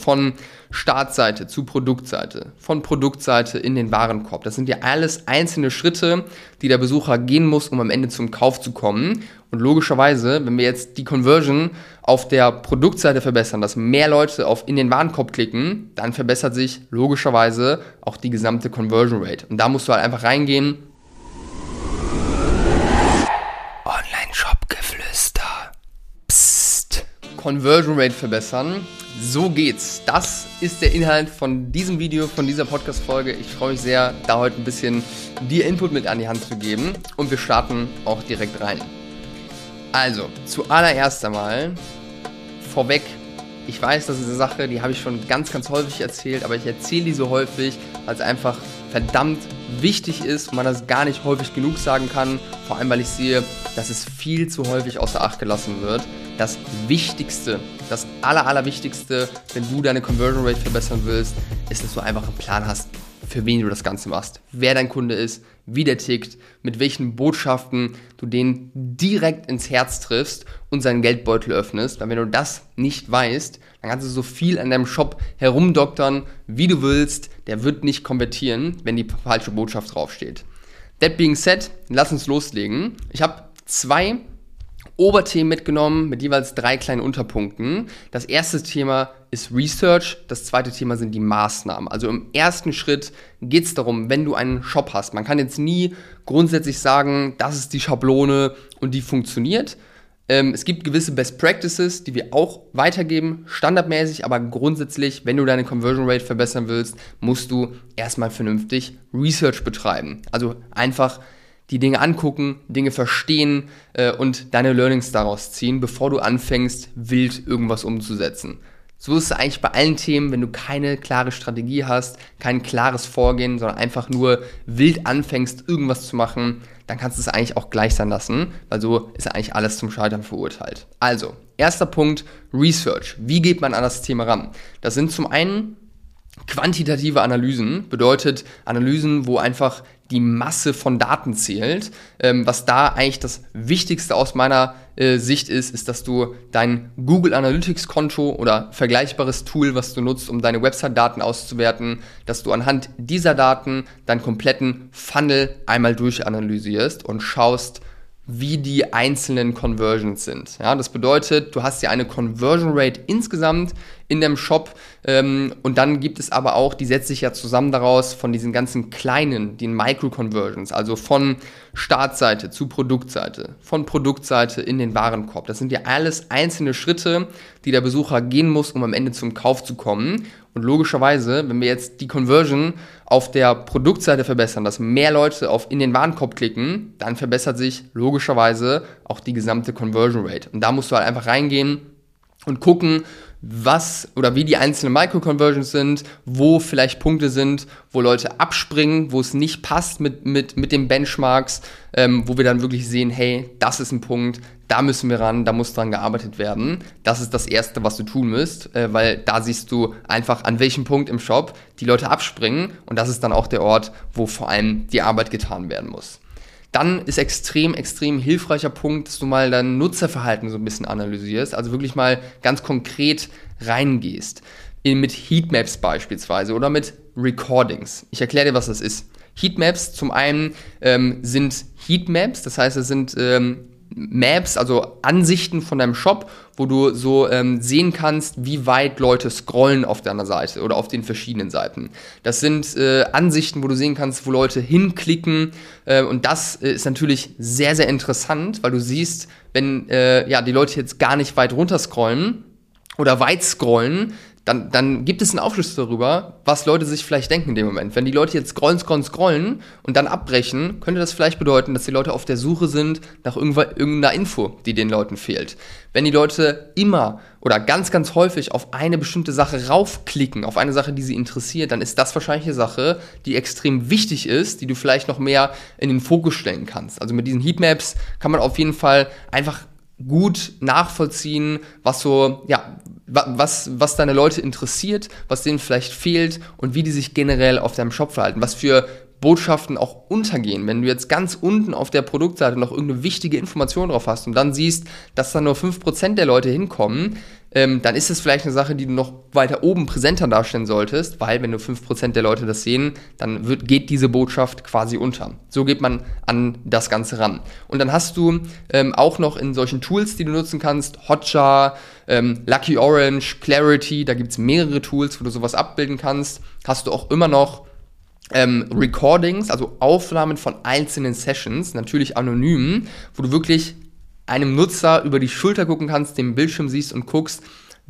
Von Startseite zu Produktseite, von Produktseite in den Warenkorb. Das sind ja alles einzelne Schritte, die der Besucher gehen muss, um am Ende zum Kauf zu kommen. Und logischerweise, wenn wir jetzt die Conversion auf der Produktseite verbessern, dass mehr Leute auf in den Warenkorb klicken, dann verbessert sich logischerweise auch die gesamte Conversion Rate. Und da musst du halt einfach reingehen. Online-Shop-Geflüster. Psst. Conversion Rate verbessern so geht's. Das ist der Inhalt von diesem Video, von dieser Podcast-Folge. Ich freue mich sehr, da heute ein bisschen dir Input mit an die Hand zu geben. Und wir starten auch direkt rein. Also, zuallererst einmal vorweg. Ich weiß, das ist eine Sache, die habe ich schon ganz, ganz häufig erzählt, aber ich erzähle die so häufig, weil es einfach verdammt wichtig ist und man das gar nicht häufig genug sagen kann. Vor allem, weil ich sehe, dass es viel zu häufig außer Acht gelassen wird das Wichtigste, das aller, allerwichtigste, wenn du deine Conversion Rate verbessern willst, ist, dass du einfach einen Plan hast, für wen du das Ganze machst, wer dein Kunde ist, wie der tickt, mit welchen Botschaften du den direkt ins Herz triffst und seinen Geldbeutel öffnest. Weil wenn du das nicht weißt, dann kannst du so viel an deinem Shop herumdoktern, wie du willst. Der wird nicht konvertieren, wenn die falsche Botschaft draufsteht. That being said, lass uns loslegen. Ich habe zwei Oberthemen mitgenommen mit jeweils drei kleinen Unterpunkten. Das erste Thema ist Research, das zweite Thema sind die Maßnahmen. Also im ersten Schritt geht es darum, wenn du einen Shop hast. Man kann jetzt nie grundsätzlich sagen, das ist die Schablone und die funktioniert. Ähm, es gibt gewisse Best Practices, die wir auch weitergeben, standardmäßig, aber grundsätzlich, wenn du deine Conversion Rate verbessern willst, musst du erstmal vernünftig Research betreiben. Also einfach die Dinge angucken, Dinge verstehen äh, und deine Learnings daraus ziehen, bevor du anfängst, wild irgendwas umzusetzen. So ist es eigentlich bei allen Themen, wenn du keine klare Strategie hast, kein klares Vorgehen, sondern einfach nur wild anfängst, irgendwas zu machen, dann kannst du es eigentlich auch gleich sein lassen, weil so ist eigentlich alles zum Scheitern verurteilt. Also, erster Punkt, Research. Wie geht man an das Thema ran? Das sind zum einen Quantitative Analysen bedeutet Analysen, wo einfach die Masse von Daten zählt. Ähm, was da eigentlich das Wichtigste aus meiner äh, Sicht ist, ist, dass du dein Google Analytics Konto oder vergleichbares Tool, was du nutzt, um deine Website-Daten auszuwerten, dass du anhand dieser Daten deinen kompletten Funnel einmal durchanalysierst und schaust, wie die einzelnen Conversions sind. Ja, das bedeutet, du hast ja eine Conversion Rate insgesamt in dem Shop ähm, und dann gibt es aber auch, die setzt sich ja zusammen daraus von diesen ganzen kleinen, den Micro-Conversions, also von Startseite zu Produktseite, von Produktseite in den Warenkorb. Das sind ja alles einzelne Schritte, die der Besucher gehen muss, um am Ende zum Kauf zu kommen. Und logischerweise, wenn wir jetzt die Conversion auf der Produktseite verbessern, dass mehr Leute auf in den Warenkorb klicken, dann verbessert sich logischerweise auch die gesamte Conversion Rate. Und da musst du halt einfach reingehen und gucken, was oder wie die einzelnen Micro-Conversions sind, wo vielleicht Punkte sind, wo Leute abspringen, wo es nicht passt mit, mit, mit den Benchmarks, ähm, wo wir dann wirklich sehen, hey, das ist ein Punkt, da müssen wir ran, da muss dran gearbeitet werden. Das ist das Erste, was du tun müsst, äh, weil da siehst du einfach, an welchem Punkt im Shop die Leute abspringen und das ist dann auch der Ort, wo vor allem die Arbeit getan werden muss. Dann ist extrem, extrem hilfreicher Punkt, dass du mal dein Nutzerverhalten so ein bisschen analysierst, also wirklich mal ganz konkret reingehst. mit Heatmaps beispielsweise oder mit Recordings. Ich erkläre dir, was das ist. Heatmaps zum einen ähm, sind Heatmaps, das heißt, es sind ähm, Maps, also Ansichten von deinem Shop, wo du so ähm, sehen kannst, wie weit Leute scrollen auf deiner Seite oder auf den verschiedenen Seiten. Das sind äh, Ansichten, wo du sehen kannst, wo Leute hinklicken äh, und das äh, ist natürlich sehr, sehr interessant, weil du siehst, wenn äh, ja, die Leute jetzt gar nicht weit runter scrollen oder weit scrollen, dann, dann gibt es einen Aufschluss darüber, was Leute sich vielleicht denken in dem Moment. Wenn die Leute jetzt scrollen, scrollen, scrollen und dann abbrechen, könnte das vielleicht bedeuten, dass die Leute auf der Suche sind nach irgendeiner Info, die den Leuten fehlt. Wenn die Leute immer oder ganz, ganz häufig auf eine bestimmte Sache raufklicken, auf eine Sache, die sie interessiert, dann ist das wahrscheinlich eine Sache, die extrem wichtig ist, die du vielleicht noch mehr in den Fokus stellen kannst. Also mit diesen Heatmaps kann man auf jeden Fall einfach gut nachvollziehen, was so, ja, was, was deine Leute interessiert, was denen vielleicht fehlt und wie die sich generell auf deinem Shop verhalten, was für Botschaften auch untergehen. Wenn du jetzt ganz unten auf der Produktseite noch irgendeine wichtige Information drauf hast und dann siehst, dass da nur 5% der Leute hinkommen, ähm, dann ist es vielleicht eine Sache, die du noch weiter oben präsenter darstellen solltest, weil wenn nur 5% der Leute das sehen, dann wird, geht diese Botschaft quasi unter. So geht man an das Ganze ran. Und dann hast du ähm, auch noch in solchen Tools, die du nutzen kannst, Hotjar, ähm, Lucky Orange, Clarity, da gibt es mehrere Tools, wo du sowas abbilden kannst, hast du auch immer noch ähm, Recordings, also Aufnahmen von einzelnen Sessions, natürlich anonym, wo du wirklich einem Nutzer über die Schulter gucken kannst, den Bildschirm siehst und guckst,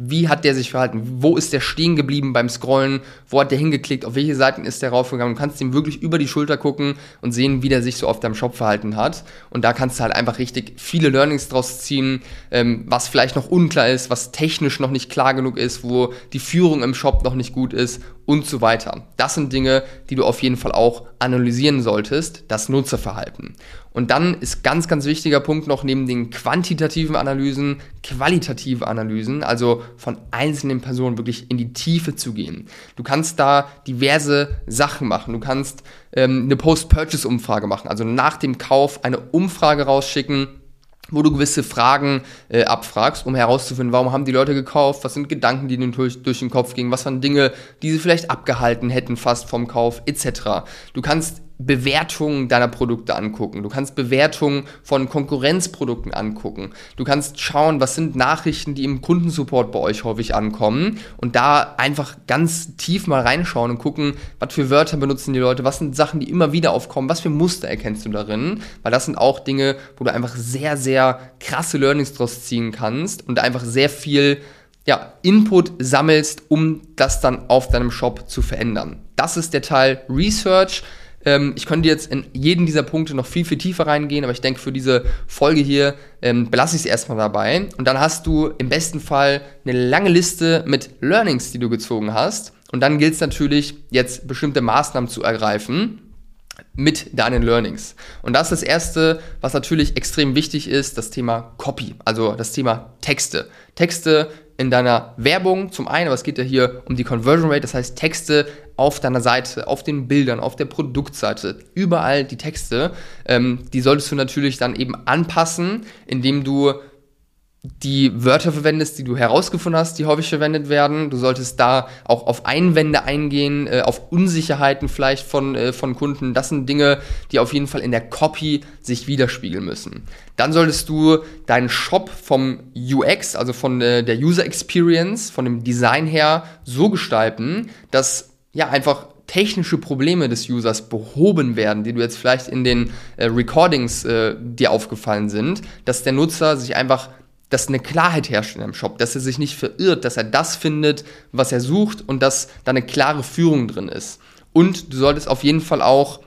wie hat der sich verhalten? Wo ist der stehen geblieben beim Scrollen? Wo hat der hingeklickt? Auf welche Seiten ist der raufgegangen? Du kannst ihm wirklich über die Schulter gucken und sehen, wie der sich so auf deinem Shop verhalten hat. Und da kannst du halt einfach richtig viele Learnings draus ziehen, ähm, was vielleicht noch unklar ist, was technisch noch nicht klar genug ist, wo die Führung im Shop noch nicht gut ist und so weiter. Das sind Dinge, die du auf jeden Fall auch analysieren solltest, das Nutzerverhalten. Und dann ist ganz, ganz wichtiger Punkt noch neben den quantitativen Analysen, qualitative Analysen, also von einzelnen Personen wirklich in die Tiefe zu gehen. Du kannst da diverse Sachen machen. Du kannst ähm, eine Post-Purchase-Umfrage machen, also nach dem Kauf eine Umfrage rausschicken, wo du gewisse Fragen äh, abfragst, um herauszufinden, warum haben die Leute gekauft, was sind Gedanken, die ihnen durch, durch den Kopf gingen, was waren Dinge, die sie vielleicht abgehalten hätten fast vom Kauf, etc. Du kannst Bewertungen deiner Produkte angucken. Du kannst Bewertungen von Konkurrenzprodukten angucken. Du kannst schauen, was sind Nachrichten, die im Kundensupport bei euch häufig ankommen und da einfach ganz tief mal reinschauen und gucken, was für Wörter benutzen die Leute, was sind Sachen, die immer wieder aufkommen, was für Muster erkennst du darin, weil das sind auch Dinge, wo du einfach sehr, sehr krasse Learnings draus ziehen kannst und einfach sehr viel ja, Input sammelst, um das dann auf deinem Shop zu verändern. Das ist der Teil Research. Ähm, ich könnte jetzt in jeden dieser Punkte noch viel, viel tiefer reingehen, aber ich denke, für diese Folge hier ähm, belasse ich es erstmal dabei. Und dann hast du im besten Fall eine lange Liste mit Learnings, die du gezogen hast. Und dann gilt es natürlich, jetzt bestimmte Maßnahmen zu ergreifen mit deinen Learnings. Und das ist das Erste, was natürlich extrem wichtig ist, das Thema Copy, also das Thema Texte. Texte in deiner Werbung. Zum einen, aber es geht ja hier um die Conversion Rate, das heißt Texte auf deiner Seite, auf den Bildern, auf der Produktseite, überall die Texte, ähm, die solltest du natürlich dann eben anpassen, indem du die Wörter verwendest, die du herausgefunden hast, die häufig verwendet werden. Du solltest da auch auf Einwände eingehen, äh, auf Unsicherheiten vielleicht von, äh, von Kunden. Das sind Dinge, die auf jeden Fall in der Copy sich widerspiegeln müssen. Dann solltest du deinen Shop vom UX, also von äh, der User Experience, von dem Design her so gestalten, dass ja einfach technische Probleme des Users behoben werden, die du jetzt vielleicht in den äh, Recordings äh, dir aufgefallen sind, dass der Nutzer sich einfach dass eine Klarheit herrscht in einem Shop, dass er sich nicht verirrt, dass er das findet, was er sucht und dass da eine klare Führung drin ist. Und du solltest auf jeden Fall auch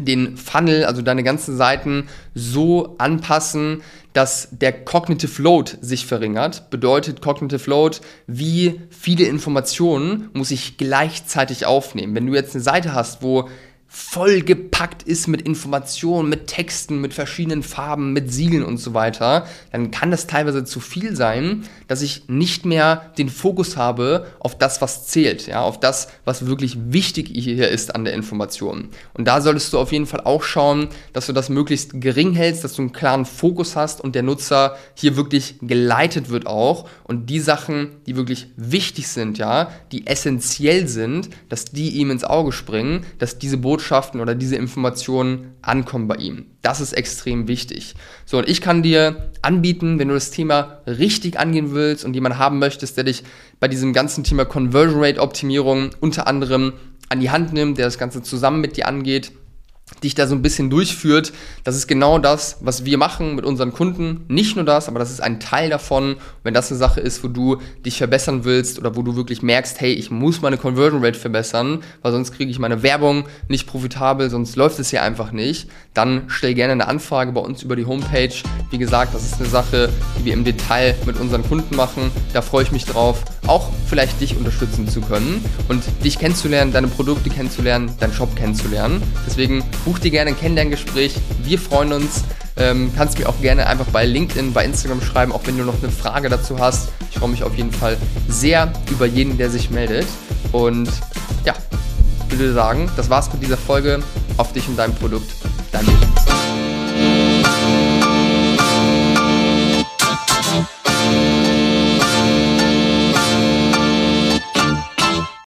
den Funnel, also deine ganzen Seiten so anpassen, dass der Cognitive Load sich verringert. Bedeutet Cognitive Load, wie viele Informationen muss ich gleichzeitig aufnehmen. Wenn du jetzt eine Seite hast, wo vollgepackt ist mit Informationen, mit Texten, mit verschiedenen Farben, mit Siegeln und so weiter, dann kann das teilweise zu viel sein, dass ich nicht mehr den Fokus habe auf das, was zählt, ja, auf das, was wirklich wichtig hier ist an der Information. Und da solltest du auf jeden Fall auch schauen, dass du das möglichst gering hältst, dass du einen klaren Fokus hast und der Nutzer hier wirklich geleitet wird auch und die Sachen, die wirklich wichtig sind, ja, die essentiell sind, dass die ihm ins Auge springen, dass diese Botschaft Botschaften oder diese Informationen ankommen bei ihm. Das ist extrem wichtig. So, und ich kann dir anbieten, wenn du das Thema richtig angehen willst und jemanden haben möchtest, der dich bei diesem ganzen Thema Conversion Rate Optimierung unter anderem an die Hand nimmt, der das Ganze zusammen mit dir angeht, dich da so ein bisschen durchführt. Das ist genau das, was wir machen mit unseren Kunden. Nicht nur das, aber das ist ein Teil davon. Wenn das eine Sache ist, wo du dich verbessern willst oder wo du wirklich merkst, hey, ich muss meine Conversion Rate verbessern, weil sonst kriege ich meine Werbung nicht profitabel, sonst läuft es hier einfach nicht, dann stell gerne eine Anfrage bei uns über die Homepage. Wie gesagt, das ist eine Sache, die wir im Detail mit unseren Kunden machen. Da freue ich mich drauf, auch vielleicht dich unterstützen zu können und dich kennenzulernen, deine Produkte kennenzulernen, deinen Shop kennenzulernen. Deswegen buch dir gerne ein Kennenlerngespräch. Wir freuen uns. Ähm, kannst mir auch gerne einfach bei LinkedIn, bei Instagram schreiben, auch wenn du noch eine Frage dazu hast. Ich freue mich auf jeden Fall sehr über jeden, der sich meldet. Und ja, ich würde sagen, das war's mit dieser Folge. Auf dich und dein Produkt. Dein Leben.